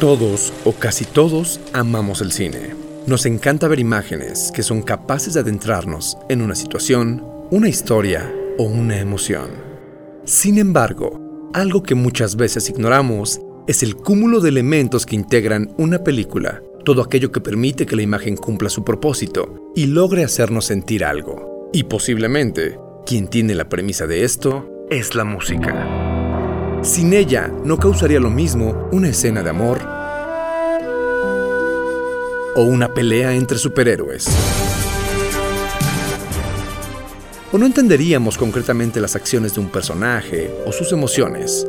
Todos o casi todos amamos el cine. Nos encanta ver imágenes que son capaces de adentrarnos en una situación, una historia o una emoción. Sin embargo, algo que muchas veces ignoramos es el cúmulo de elementos que integran una película, todo aquello que permite que la imagen cumpla su propósito y logre hacernos sentir algo. Y posiblemente, quien tiene la premisa de esto es la música. Sin ella, no causaría lo mismo una escena de amor o una pelea entre superhéroes. O no entenderíamos concretamente las acciones de un personaje o sus emociones.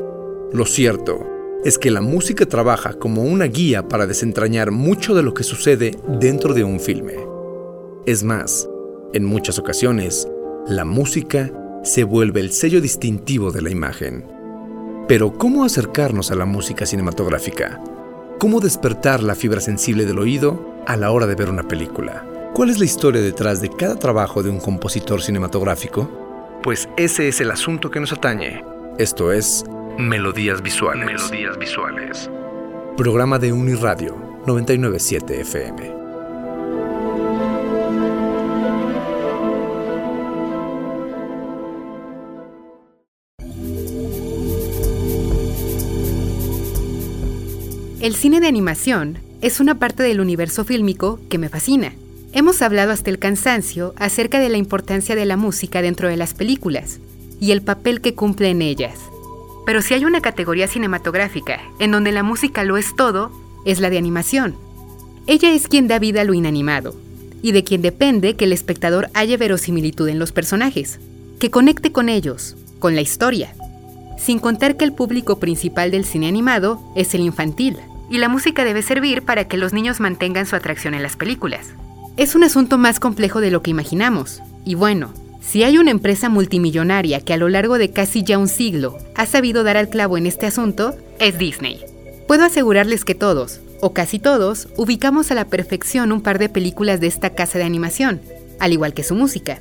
Lo cierto es que la música trabaja como una guía para desentrañar mucho de lo que sucede dentro de un filme. Es más, en muchas ocasiones, la música se vuelve el sello distintivo de la imagen. Pero ¿cómo acercarnos a la música cinematográfica? ¿Cómo despertar la fibra sensible del oído a la hora de ver una película? ¿Cuál es la historia detrás de cada trabajo de un compositor cinematográfico? Pues ese es el asunto que nos atañe. Esto es Melodías Visuales. Melodías Visuales. Programa de Uniradio 997 FM. El cine de animación es una parte del universo fílmico que me fascina. Hemos hablado hasta el cansancio acerca de la importancia de la música dentro de las películas y el papel que cumple en ellas. Pero si hay una categoría cinematográfica en donde la música lo es todo, es la de animación. Ella es quien da vida a lo inanimado, y de quien depende que el espectador haya verosimilitud en los personajes, que conecte con ellos, con la historia. Sin contar que el público principal del cine animado es el infantil, y la música debe servir para que los niños mantengan su atracción en las películas. Es un asunto más complejo de lo que imaginamos, y bueno, si hay una empresa multimillonaria que a lo largo de casi ya un siglo ha sabido dar al clavo en este asunto, es Disney. Puedo asegurarles que todos, o casi todos, ubicamos a la perfección un par de películas de esta casa de animación, al igual que su música,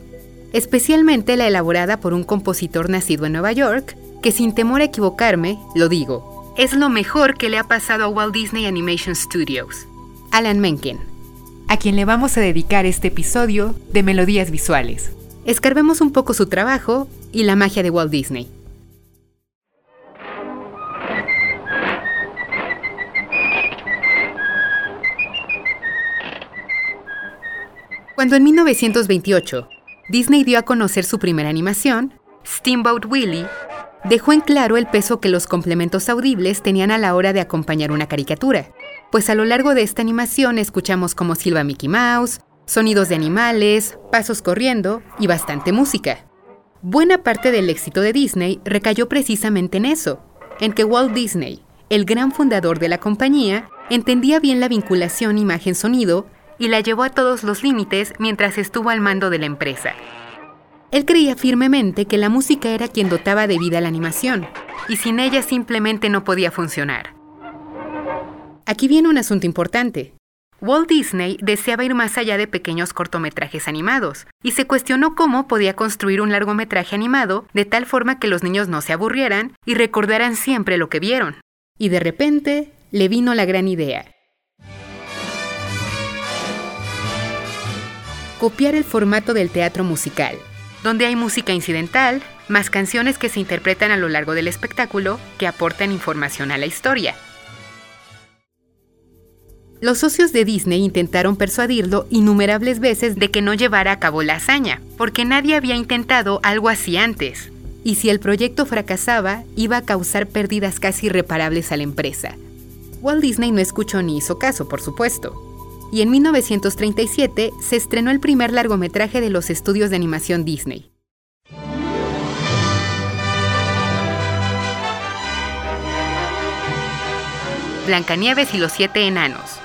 especialmente la elaborada por un compositor nacido en Nueva York, que sin temor a equivocarme, lo digo, es lo mejor que le ha pasado a Walt Disney Animation Studios, Alan Menken, a quien le vamos a dedicar este episodio de Melodías Visuales. Escarbemos un poco su trabajo y la magia de Walt Disney. Cuando en 1928 Disney dio a conocer su primera animación, Steamboat Willie dejó en claro el peso que los complementos audibles tenían a la hora de acompañar una caricatura, pues a lo largo de esta animación escuchamos como silba Mickey Mouse, sonidos de animales, pasos corriendo y bastante música. Buena parte del éxito de Disney recayó precisamente en eso, en que Walt Disney, el gran fundador de la compañía, entendía bien la vinculación imagen-sonido y la llevó a todos los límites mientras estuvo al mando de la empresa. Él creía firmemente que la música era quien dotaba de vida la animación, y sin ella simplemente no podía funcionar. Aquí viene un asunto importante. Walt Disney deseaba ir más allá de pequeños cortometrajes animados y se cuestionó cómo podía construir un largometraje animado de tal forma que los niños no se aburrieran y recordaran siempre lo que vieron. Y de repente le vino la gran idea. Copiar el formato del teatro musical, donde hay música incidental, más canciones que se interpretan a lo largo del espectáculo que aportan información a la historia. Los socios de Disney intentaron persuadirlo innumerables veces de que no llevara a cabo la hazaña, porque nadie había intentado algo así antes. Y si el proyecto fracasaba, iba a causar pérdidas casi irreparables a la empresa. Walt Disney no escuchó ni hizo caso, por supuesto. Y en 1937 se estrenó el primer largometraje de los estudios de animación Disney. Blancanieves y los siete enanos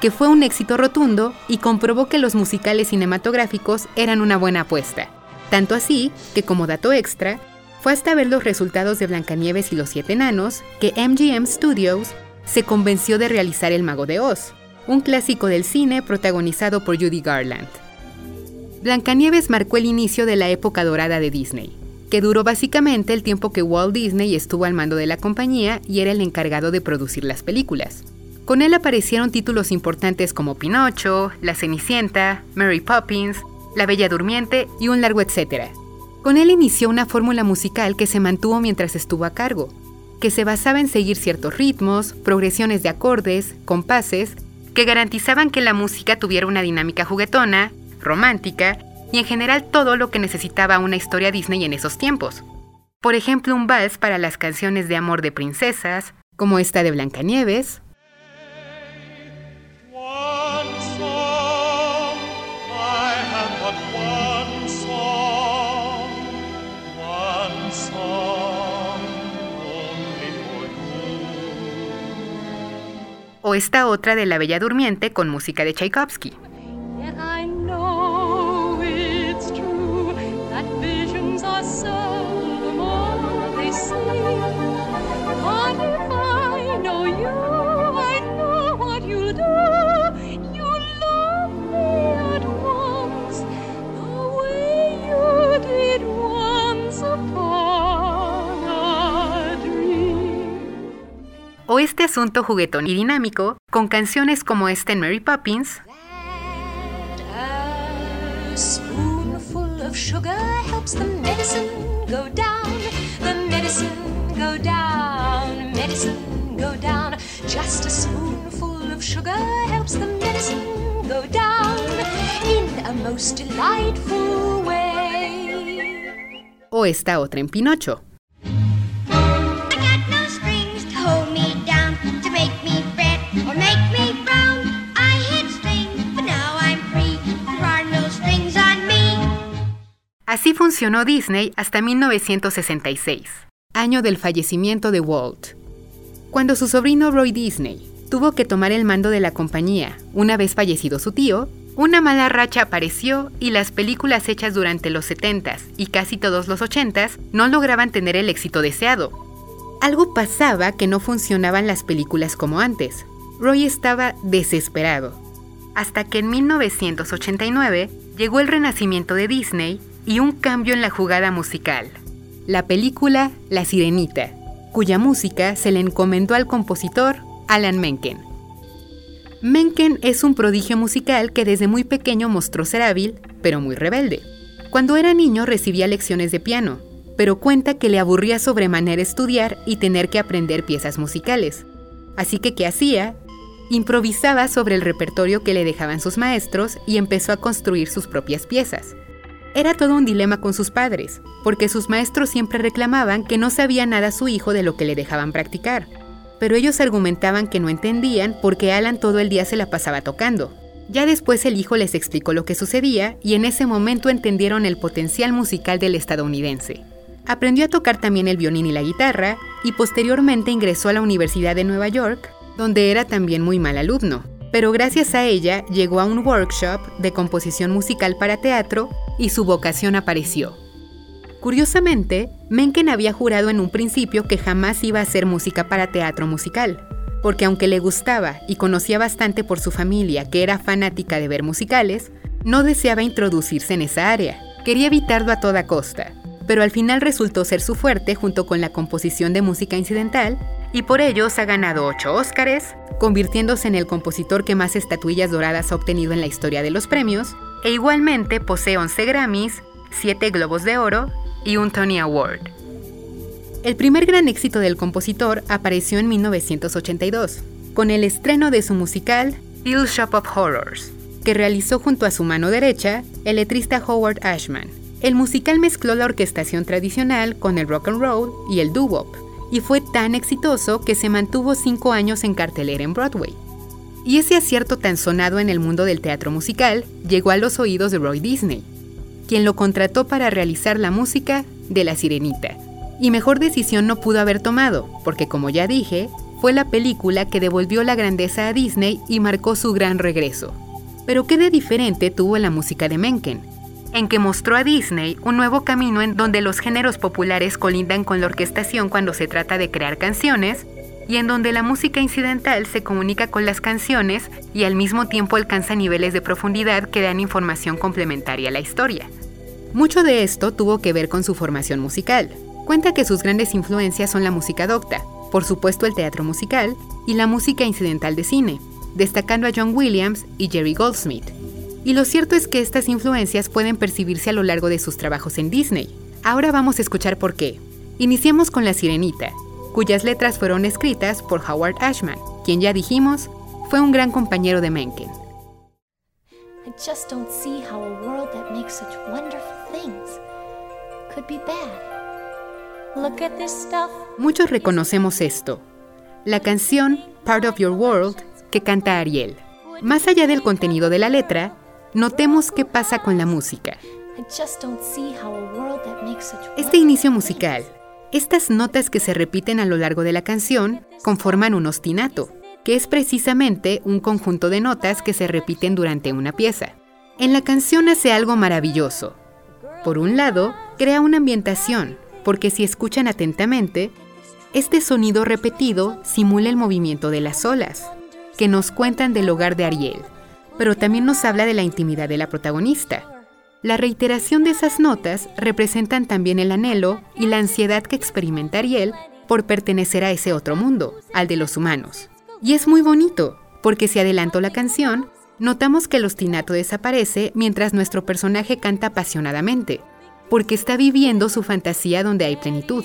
que fue un éxito rotundo y comprobó que los musicales cinematográficos eran una buena apuesta. Tanto así que, como dato extra, fue hasta ver los resultados de Blancanieves y los Siete Enanos que MGM Studios se convenció de realizar El Mago de Oz, un clásico del cine protagonizado por Judy Garland. Blancanieves marcó el inicio de la época dorada de Disney, que duró básicamente el tiempo que Walt Disney estuvo al mando de la compañía y era el encargado de producir las películas. Con él aparecieron títulos importantes como Pinocho, La Cenicienta, Mary Poppins, La Bella Durmiente y un largo etcétera. Con él inició una fórmula musical que se mantuvo mientras estuvo a cargo, que se basaba en seguir ciertos ritmos, progresiones de acordes, compases, que garantizaban que la música tuviera una dinámica juguetona, romántica y en general todo lo que necesitaba una historia Disney en esos tiempos. Por ejemplo, un vals para las canciones de amor de princesas, como esta de Blancanieves, o esta otra de La Bella Durmiente con música de Tchaikovsky. O este asunto juguetón y dinámico con canciones como esta en Mary Poppins. O esta otra en Pinocho. Así funcionó Disney hasta 1966, año del fallecimiento de Walt. Cuando su sobrino Roy Disney tuvo que tomar el mando de la compañía una vez fallecido su tío, una mala racha apareció y las películas hechas durante los 70s y casi todos los 80s no lograban tener el éxito deseado. Algo pasaba que no funcionaban las películas como antes. Roy estaba desesperado. Hasta que en 1989 llegó el renacimiento de Disney y un cambio en la jugada musical. La película La Sirenita, cuya música se le encomendó al compositor Alan Menken. Menken es un prodigio musical que desde muy pequeño mostró ser hábil, pero muy rebelde. Cuando era niño recibía lecciones de piano, pero cuenta que le aburría sobremanera estudiar y tener que aprender piezas musicales. Así que, ¿qué hacía? Improvisaba sobre el repertorio que le dejaban sus maestros y empezó a construir sus propias piezas. Era todo un dilema con sus padres, porque sus maestros siempre reclamaban que no sabía nada su hijo de lo que le dejaban practicar. Pero ellos argumentaban que no entendían porque Alan todo el día se la pasaba tocando. Ya después el hijo les explicó lo que sucedía y en ese momento entendieron el potencial musical del estadounidense. Aprendió a tocar también el violín y la guitarra y posteriormente ingresó a la Universidad de Nueva York, donde era también muy mal alumno. Pero gracias a ella llegó a un workshop de composición musical para teatro y su vocación apareció. Curiosamente, Mencken había jurado en un principio que jamás iba a hacer música para teatro musical, porque aunque le gustaba y conocía bastante por su familia que era fanática de ver musicales, no deseaba introducirse en esa área, quería evitarlo a toda costa, pero al final resultó ser su fuerte junto con la composición de música incidental y por ellos ha ganado 8 Óscares, convirtiéndose en el compositor que más estatuillas doradas ha obtenido en la historia de los premios, e igualmente posee 11 Grammys, 7 Globos de Oro y un Tony Award. El primer gran éxito del compositor apareció en 1982, con el estreno de su musical Little Shop of Horrors, que realizó junto a su mano derecha el letrista Howard Ashman. El musical mezcló la orquestación tradicional con el rock and roll y el doo-wop, y fue tan exitoso que se mantuvo cinco años en cartelera en Broadway. Y ese acierto tan sonado en el mundo del teatro musical llegó a los oídos de Roy Disney, quien lo contrató para realizar la música de La Sirenita. Y mejor decisión no pudo haber tomado, porque como ya dije, fue la película que devolvió la grandeza a Disney y marcó su gran regreso. Pero ¿qué de diferente tuvo la música de Mencken? En que mostró a Disney un nuevo camino en donde los géneros populares colindan con la orquestación cuando se trata de crear canciones y en donde la música incidental se comunica con las canciones y al mismo tiempo alcanza niveles de profundidad que dan información complementaria a la historia. Mucho de esto tuvo que ver con su formación musical. Cuenta que sus grandes influencias son la música docta, por supuesto el teatro musical y la música incidental de cine, destacando a John Williams y Jerry Goldsmith. Y lo cierto es que estas influencias pueden percibirse a lo largo de sus trabajos en Disney. Ahora vamos a escuchar por qué. Iniciemos con La Sirenita, cuyas letras fueron escritas por Howard Ashman, quien ya dijimos fue un gran compañero de Mencken. I just don't see how a world that makes such wonderful things could be bad. Look at this stuff. Muchos reconocemos esto. La canción Part of Your World que canta Ariel. Más allá del contenido de la letra, notemos qué pasa con la música. Este inicio musical, estas notas que se repiten a lo largo de la canción, conforman un ostinato, que es precisamente un conjunto de notas que se repiten durante una pieza. En la canción hace algo maravilloso. Por un lado, crea una ambientación, porque si escuchan atentamente, este sonido repetido simula el movimiento de las olas, que nos cuentan del hogar de Ariel, pero también nos habla de la intimidad de la protagonista. La reiteración de esas notas representan también el anhelo y la ansiedad que experimenta Ariel por pertenecer a ese otro mundo, al de los humanos. Y es muy bonito, porque si adelanto la canción, notamos que el ostinato desaparece mientras nuestro personaje canta apasionadamente, porque está viviendo su fantasía donde hay plenitud.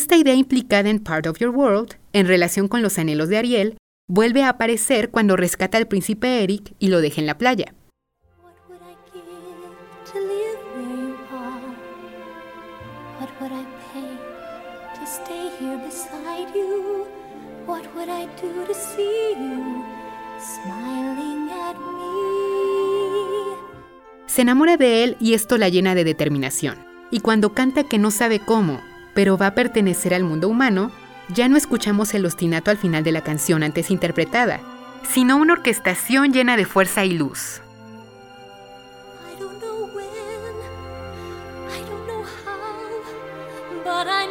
esta idea implicada en Part of Your World, en relación con los anhelos de Ariel, vuelve a aparecer cuando rescata al príncipe Eric y lo deja en la playa. Se enamora de él y esto la llena de determinación. Y cuando canta que no sabe cómo pero va a pertenecer al mundo humano, ya no escuchamos el ostinato al final de la canción antes interpretada, sino una orquestación llena de fuerza y luz. ¿Notan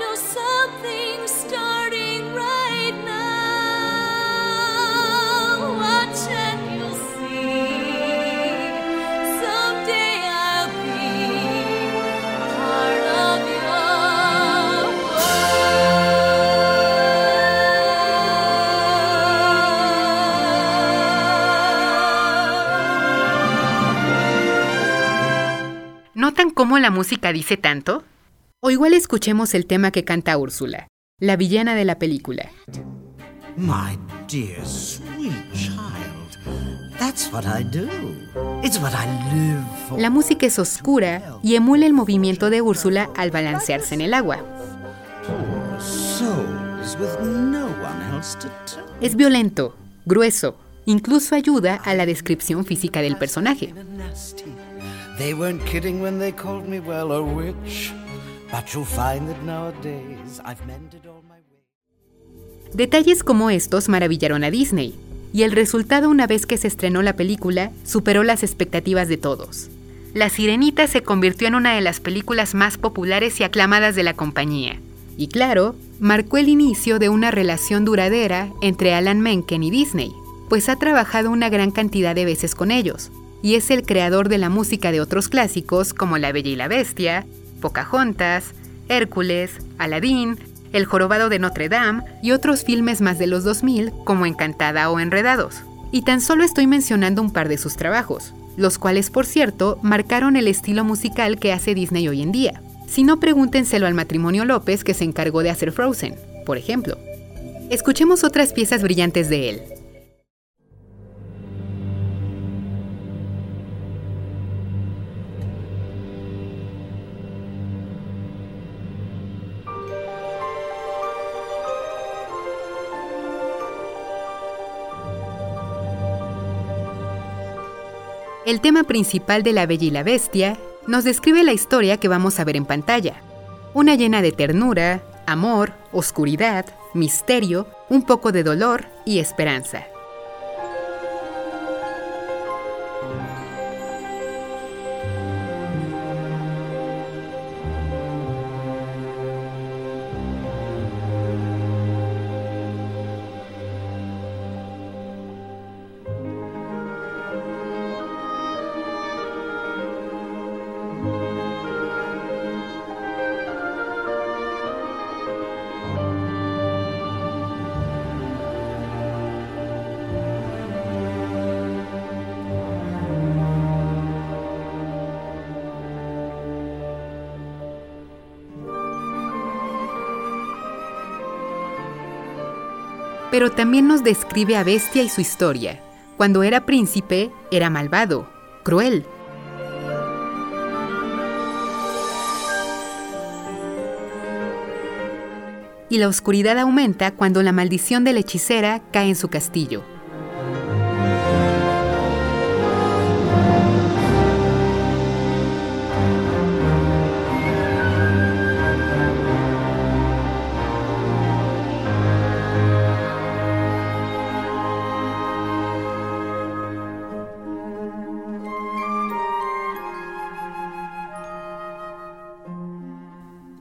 cómo la música dice tanto? O igual escuchemos el tema que canta Úrsula, la villana de la película. My dear sweet child, that's what I do. It's what I live for. La música es oscura y emula el movimiento de Úrsula al balancearse en el agua. Es violento, grueso, incluso ayuda a la descripción física del personaje. They weren't kidding when they called me, well, a witch. But you'll find that nowadays I've mended all my ways. Detalles como estos maravillaron a Disney, y el resultado una vez que se estrenó la película superó las expectativas de todos. La Sirenita se convirtió en una de las películas más populares y aclamadas de la compañía. Y claro, marcó el inicio de una relación duradera entre Alan Menken y Disney, pues ha trabajado una gran cantidad de veces con ellos, y es el creador de la música de otros clásicos como La Bella y la Bestia, Pocahontas, Hércules, Aladín, El Jorobado de Notre Dame y otros filmes más de los 2000 como Encantada o Enredados. Y tan solo estoy mencionando un par de sus trabajos, los cuales por cierto marcaron el estilo musical que hace Disney hoy en día. Si no, pregúntenselo al matrimonio López que se encargó de hacer Frozen, por ejemplo. Escuchemos otras piezas brillantes de él. El tema principal de La Bella y la Bestia nos describe la historia que vamos a ver en pantalla. Una llena de ternura, amor, oscuridad, misterio, un poco de dolor y esperanza. Pero también nos describe a Bestia y su historia. Cuando era príncipe, era malvado, cruel. Y la oscuridad aumenta cuando la maldición de la hechicera cae en su castillo.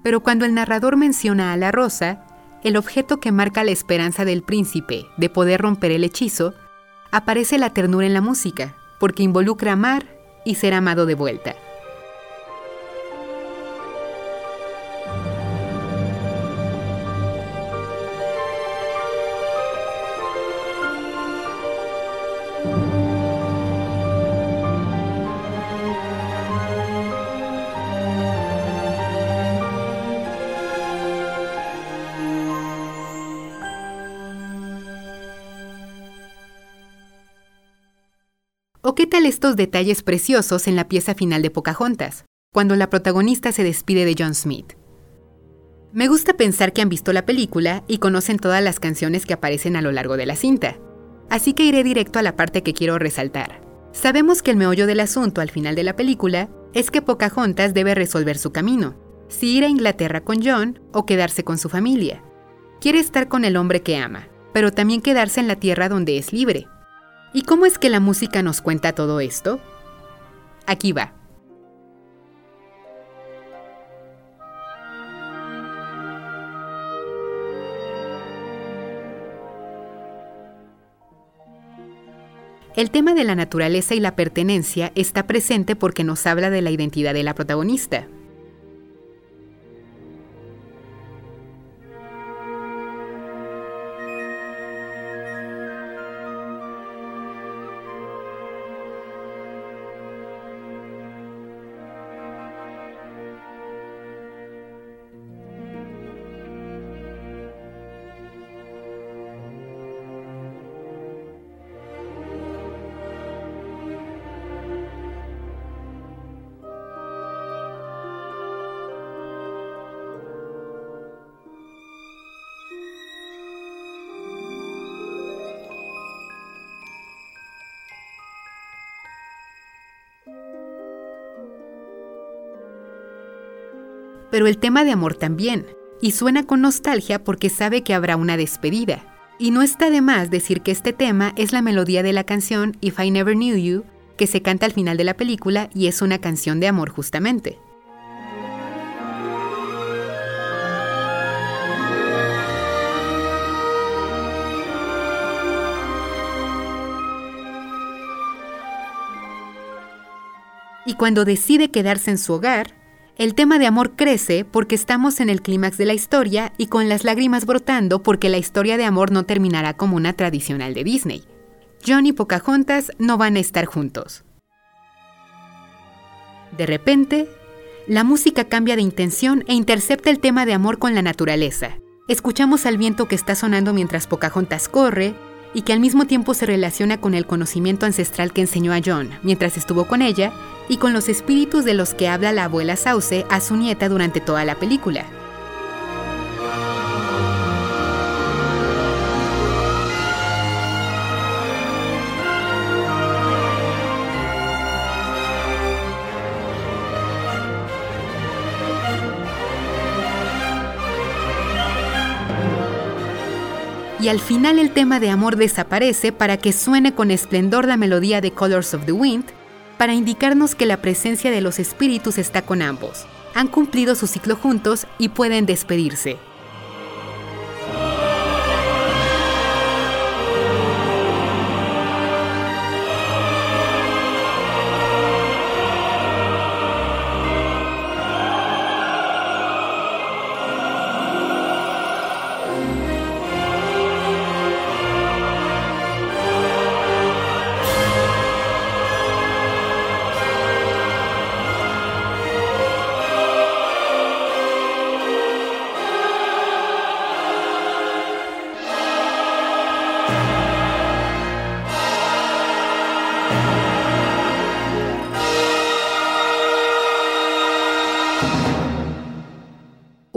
Pero cuando el narrador menciona a la rosa, el objeto que marca la esperanza del príncipe de poder romper el hechizo, aparece la ternura en la música, porque involucra amar y ser amado de vuelta. Estos detalles preciosos en la pieza final de Pocahontas, cuando la protagonista se despide de John Smith? Me gusta pensar que han visto la película y conocen todas las canciones que aparecen a lo largo de la cinta, así que iré directo a la parte que quiero resaltar. Sabemos que el meollo del asunto al final de la película es que Pocahontas debe resolver su camino, si ir a Inglaterra con John o quedarse con su familia. Quiere estar con el hombre que ama, pero también quedarse en la tierra donde es libre, ¿Y cómo es que la música nos cuenta todo esto? Aquí va. El tema de la naturaleza y la pertenencia está presente porque nos habla de la identidad de la protagonista, pero el tema de amor también, y suena con nostalgia porque sabe que habrá una despedida. Y no está de más decir que este tema es la melodía de la canción If I Never Knew You, que se canta al final de la película y es una canción de amor justamente. Y cuando decide quedarse en su hogar, el tema de amor crece porque estamos en el clímax de la historia y con las lágrimas brotando porque la historia de amor no terminará como una tradicional de Disney. John y Pocahontas no van a estar juntos. De repente, la música cambia de intención e intercepta el tema de amor con la naturaleza. Escuchamos al viento que está sonando mientras Pocahontas corre y que al mismo tiempo se relaciona con el conocimiento ancestral que enseñó a John mientras estuvo con ella y con los espíritus de los que habla la abuela Sauce a su nieta durante toda la película. Y al final el tema de amor desaparece para que suene con esplendor la melodía de Colors of the Wind, para indicarnos que la presencia de los espíritus está con ambos. Han cumplido su ciclo juntos y pueden despedirse.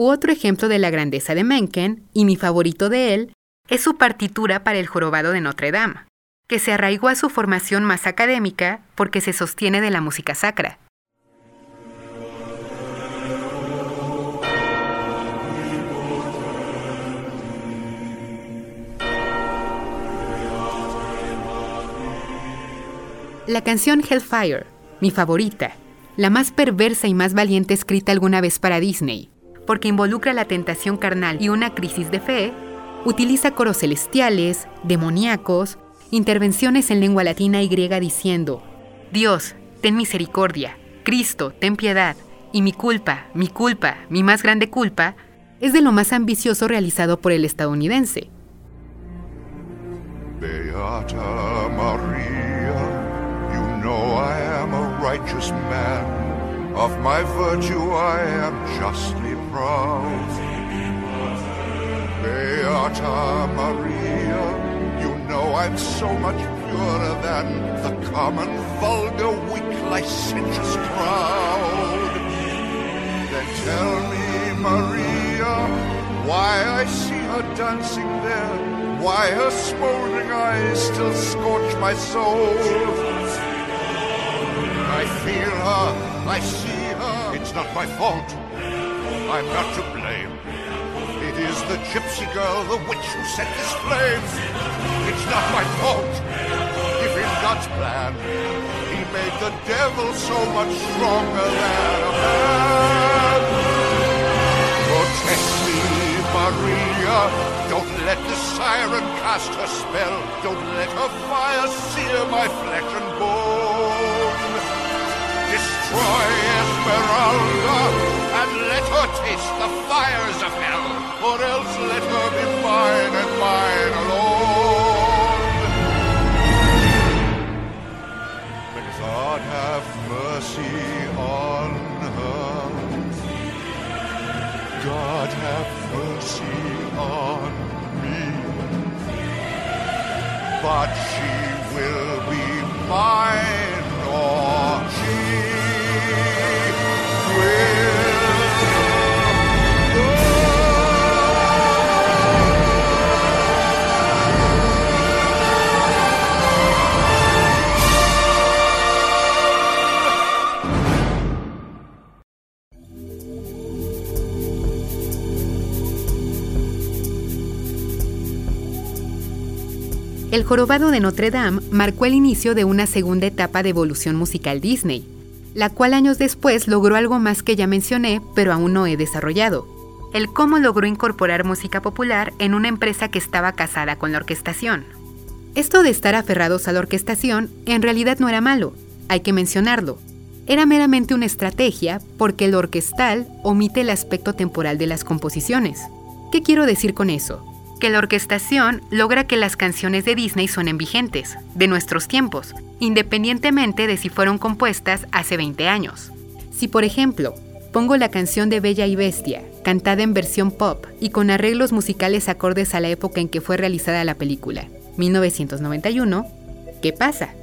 Otro ejemplo de la grandeza de Mencken, y mi favorito de él, es su partitura para el jorobado de Notre Dame, que se arraigó a su formación más académica porque se sostiene de la música sacra. La canción Hellfire, mi favorita, la más perversa y más valiente escrita alguna vez para Disney, porque involucra la tentación carnal y una crisis de fe, utiliza coros celestiales, demoníacos, intervenciones en lengua latina y griega diciendo, Dios, ten misericordia, Cristo, ten piedad, y mi culpa, mi culpa, mi más grande culpa, es de lo más ambicioso realizado por el estadounidense. Beata Maria, you know I am a righteous man. Of my virtue I am justly proud. Beata Maria, you know I'm so much purer than the common, vulgar, weak, licentious crowd. Then tell me, Maria, why I see her dancing there, why her smoldering eyes still scorch my soul. I feel her, I see her, it's not my fault. I'm not to blame. It is the gypsy girl, the witch who set this flame. It's not my fault. If in God's plan, he made the devil so much stronger than a man. Protect me, Maria. Don't let the siren cast her spell. Don't let her fire sear my flesh and bone. Destroy Esmeralda and let her taste the fires of hell, or else let her be mine and mine alone. But God have mercy on her. God have mercy on me. But she will be mine, El jorobado de Notre Dame marcó el inicio de una segunda etapa de evolución musical Disney, la cual años después logró algo más que ya mencioné, pero aún no he desarrollado. El cómo logró incorporar música popular en una empresa que estaba casada con la orquestación. Esto de estar aferrados a la orquestación en realidad no era malo, hay que mencionarlo. Era meramente una estrategia porque el orquestal omite el aspecto temporal de las composiciones. ¿Qué quiero decir con eso? Que la orquestación logra que las canciones de Disney suenen vigentes, de nuestros tiempos, independientemente de si fueron compuestas hace 20 años. Si por ejemplo, pongo la canción de Bella y Bestia, cantada en versión pop y con arreglos musicales acordes a la época en que fue realizada la película, 1991, ¿qué pasa?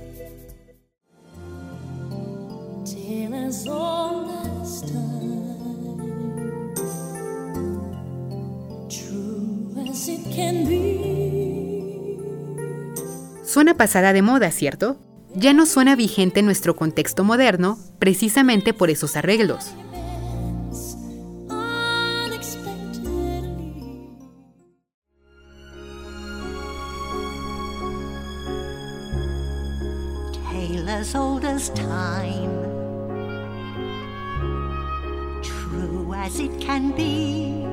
Suena pasada de moda, ¿cierto? Ya no suena vigente en nuestro contexto moderno, precisamente por esos arreglos. True as it can be.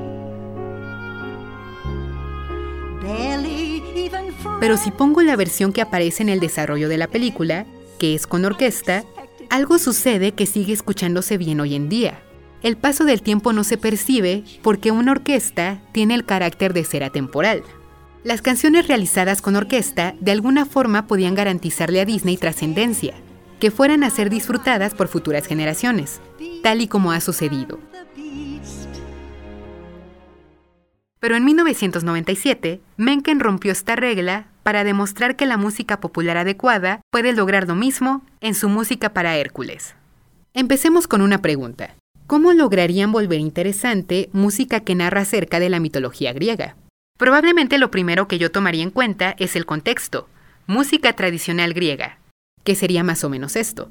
Pero si pongo la versión que aparece en el desarrollo de la película, que es con orquesta, algo sucede que sigue escuchándose bien hoy en día. El paso del tiempo no se percibe porque una orquesta tiene el carácter de ser atemporal. Las canciones realizadas con orquesta de alguna forma podían garantizarle a Disney trascendencia, que fueran a ser disfrutadas por futuras generaciones, tal y como ha sucedido. Pero en 1997, Mencken rompió esta regla para demostrar que la música popular adecuada puede lograr lo mismo en su música para Hércules. Empecemos con una pregunta. ¿Cómo lograrían volver interesante música que narra acerca de la mitología griega? Probablemente lo primero que yo tomaría en cuenta es el contexto, música tradicional griega, que sería más o menos esto.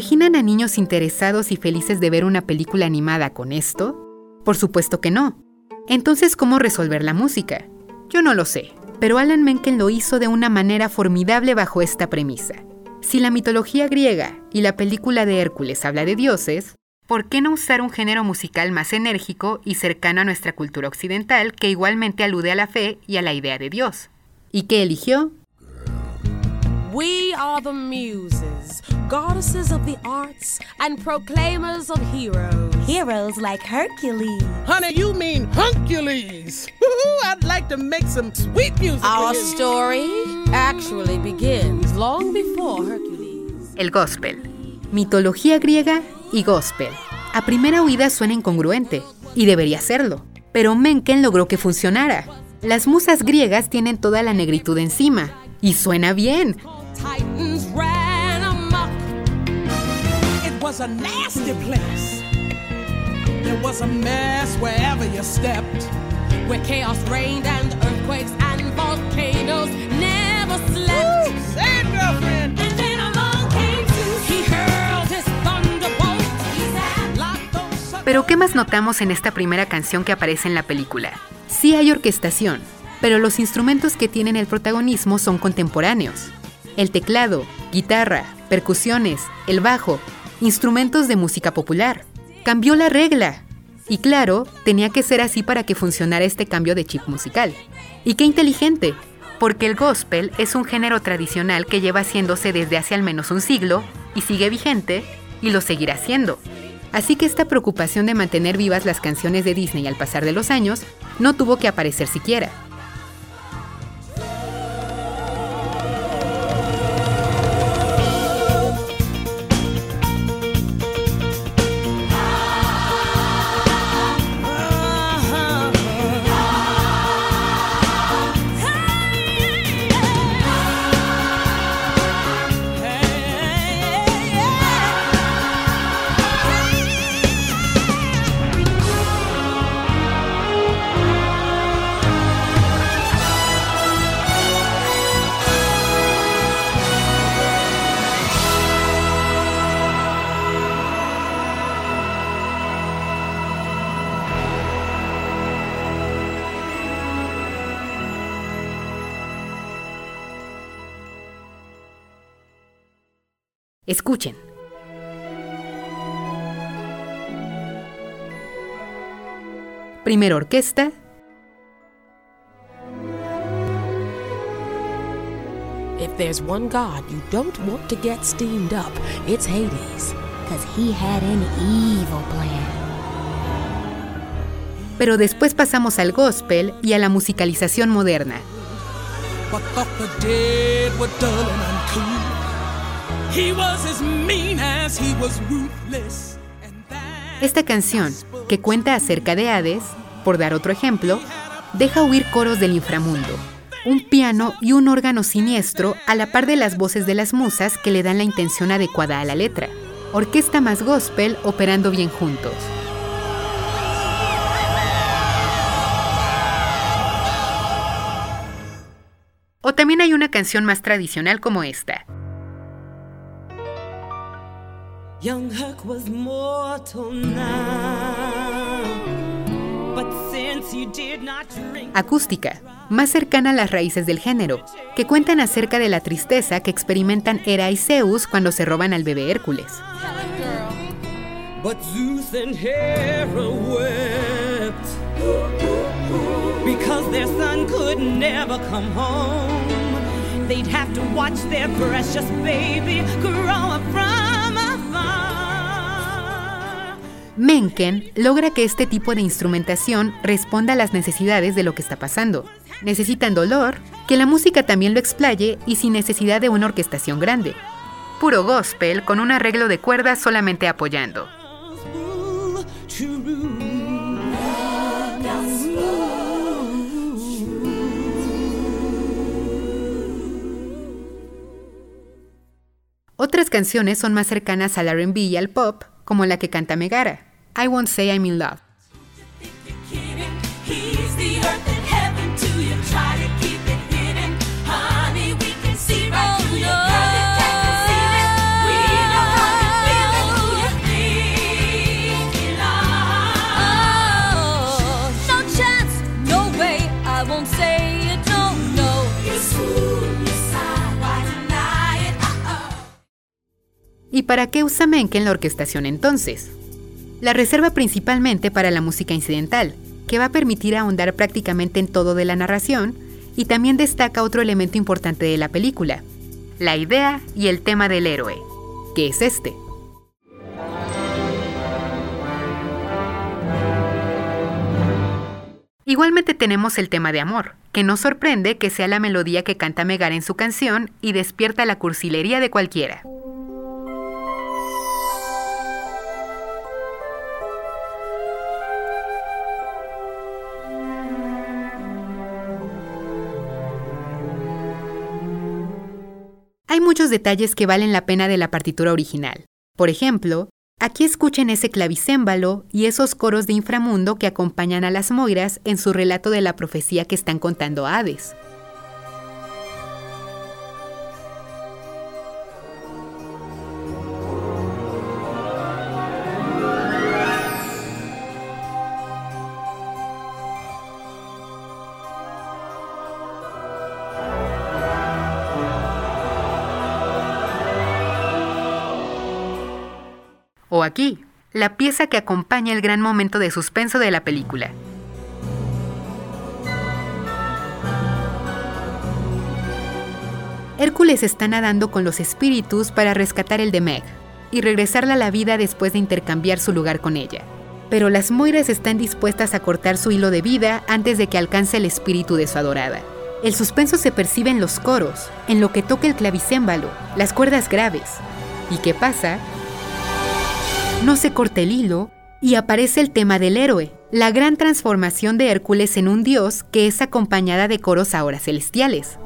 Imaginan a niños interesados y felices de ver una película animada con esto? Por supuesto que no. Entonces, ¿cómo resolver la música? Yo no lo sé, pero Alan Menken lo hizo de una manera formidable bajo esta premisa. Si la mitología griega y la película de Hércules habla de dioses, ¿por qué no usar un género musical más enérgico y cercano a nuestra cultura occidental que igualmente alude a la fe y a la idea de Dios? ¿Y qué eligió? We are the muses, goddesses of the arts and proclaimers of heroes. Heroes like Hercules. Honey, you mean Hercules. I'd like to make some sweet music. Our story actually begins long before Hercules. El gospel. Mitología griega y gospel. A primera oída suena incongruente, y debería serlo. Pero Mencken logró que funcionara. Las musas griegas tienen toda la negritud encima, y suena bien. Titans ran amok. It was a nasty place. There was a mess wherever you stepped. Where chaos reigned and earthquakes and volcanoes never slept. Woo! Say it, girlfriend. And then along came Zeus. He hurled his thunderbolt. Pero ¿qué más notamos en esta primera canción que aparece en la película? Sí hay orquestación, pero los instrumentos que tienen el protagonismo son contemporáneos el teclado, guitarra, percusiones, el bajo, instrumentos de música popular. Cambió la regla. Y claro, tenía que ser así para que funcionara este cambio de chip musical. Y qué inteligente, porque el gospel es un género tradicional que lleva haciéndose desde hace al menos un siglo y sigue vigente y lo seguirá haciendo. Así que esta preocupación de mantener vivas las canciones de Disney al pasar de los años no tuvo que aparecer siquiera. Escuchen. Primera orquesta. If there's one god you don't want to get steamed up, it's Hades. Cause he had an evil plan. Pero después pasamos al gospel y a la musicalización moderna. but Esta canción, que cuenta acerca de Hades, por dar otro ejemplo, deja huir coros del inframundo, un piano y un órgano siniestro a la par de las voces de las musas que le dan la intención adecuada a la letra. Orquesta más gospel operando bien juntos. O también hay una canción más tradicional como esta. Young Huck was mortal now. But since he did not drink, acústica, más cercana a las raíces del género, que cuentan acerca de la tristeza que experimentan Hera y Zeus cuando se roban al bebé Hércules. but Zeus and Hera wept. Because their son could never come home. They'd have to watch their precious baby grow up from Mencken logra que este tipo de instrumentación responda a las necesidades de lo que está pasando. Necesitan dolor, que la música también lo explaye y sin necesidad de una orquestación grande. Puro gospel con un arreglo de cuerdas solamente apoyando. Otras canciones son más cercanas al RB y al pop, como la que canta Megara, I Won't Say I'm in Love. ¿Y para qué usa Mencken la orquestación entonces? La reserva principalmente para la música incidental, que va a permitir ahondar prácticamente en todo de la narración, y también destaca otro elemento importante de la película, la idea y el tema del héroe, que es este. Igualmente tenemos el tema de amor, que no sorprende que sea la melodía que canta Megara en su canción y despierta la cursilería de cualquiera. Hay muchos detalles que valen la pena de la partitura original. Por ejemplo, aquí escuchen ese clavicémbalo y esos coros de inframundo que acompañan a las Moiras en su relato de la profecía que están contando a Hades. Aquí, la pieza que acompaña el gran momento de suspenso de la película. Hércules está nadando con los espíritus para rescatar el de Meg y regresarla a la vida después de intercambiar su lugar con ella. Pero las Moiras están dispuestas a cortar su hilo de vida antes de que alcance el espíritu de su adorada. El suspenso se percibe en los coros, en lo que toca el clavicémbalo, las cuerdas graves. ¿Y qué pasa? No se corta el hilo y aparece el tema del héroe, la gran transformación de Hércules en un dios que es acompañada de coros ahora celestiales.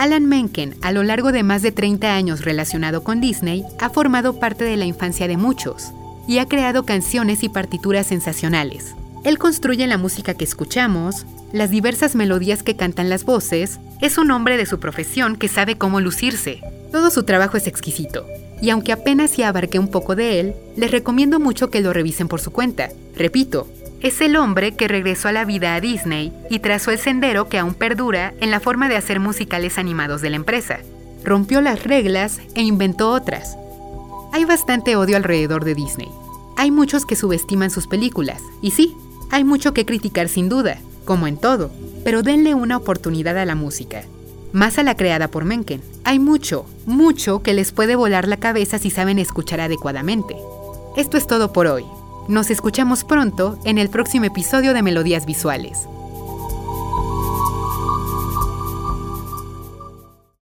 Alan Menken, a lo largo de más de 30 años relacionado con Disney, ha formado parte de la infancia de muchos y ha creado canciones y partituras sensacionales. Él construye la música que escuchamos, las diversas melodías que cantan las voces, es un hombre de su profesión que sabe cómo lucirse. Todo su trabajo es exquisito, y aunque apenas ya abarqué un poco de él, les recomiendo mucho que lo revisen por su cuenta. Repito, es el hombre que regresó a la vida a Disney y trazó el sendero que aún perdura en la forma de hacer musicales animados de la empresa. Rompió las reglas e inventó otras. Hay bastante odio alrededor de Disney. Hay muchos que subestiman sus películas, y sí, hay mucho que criticar sin duda, como en todo, pero denle una oportunidad a la música. Más a la creada por Mencken. Hay mucho, mucho que les puede volar la cabeza si saben escuchar adecuadamente. Esto es todo por hoy. Nos escuchamos pronto en el próximo episodio de Melodías Visuales.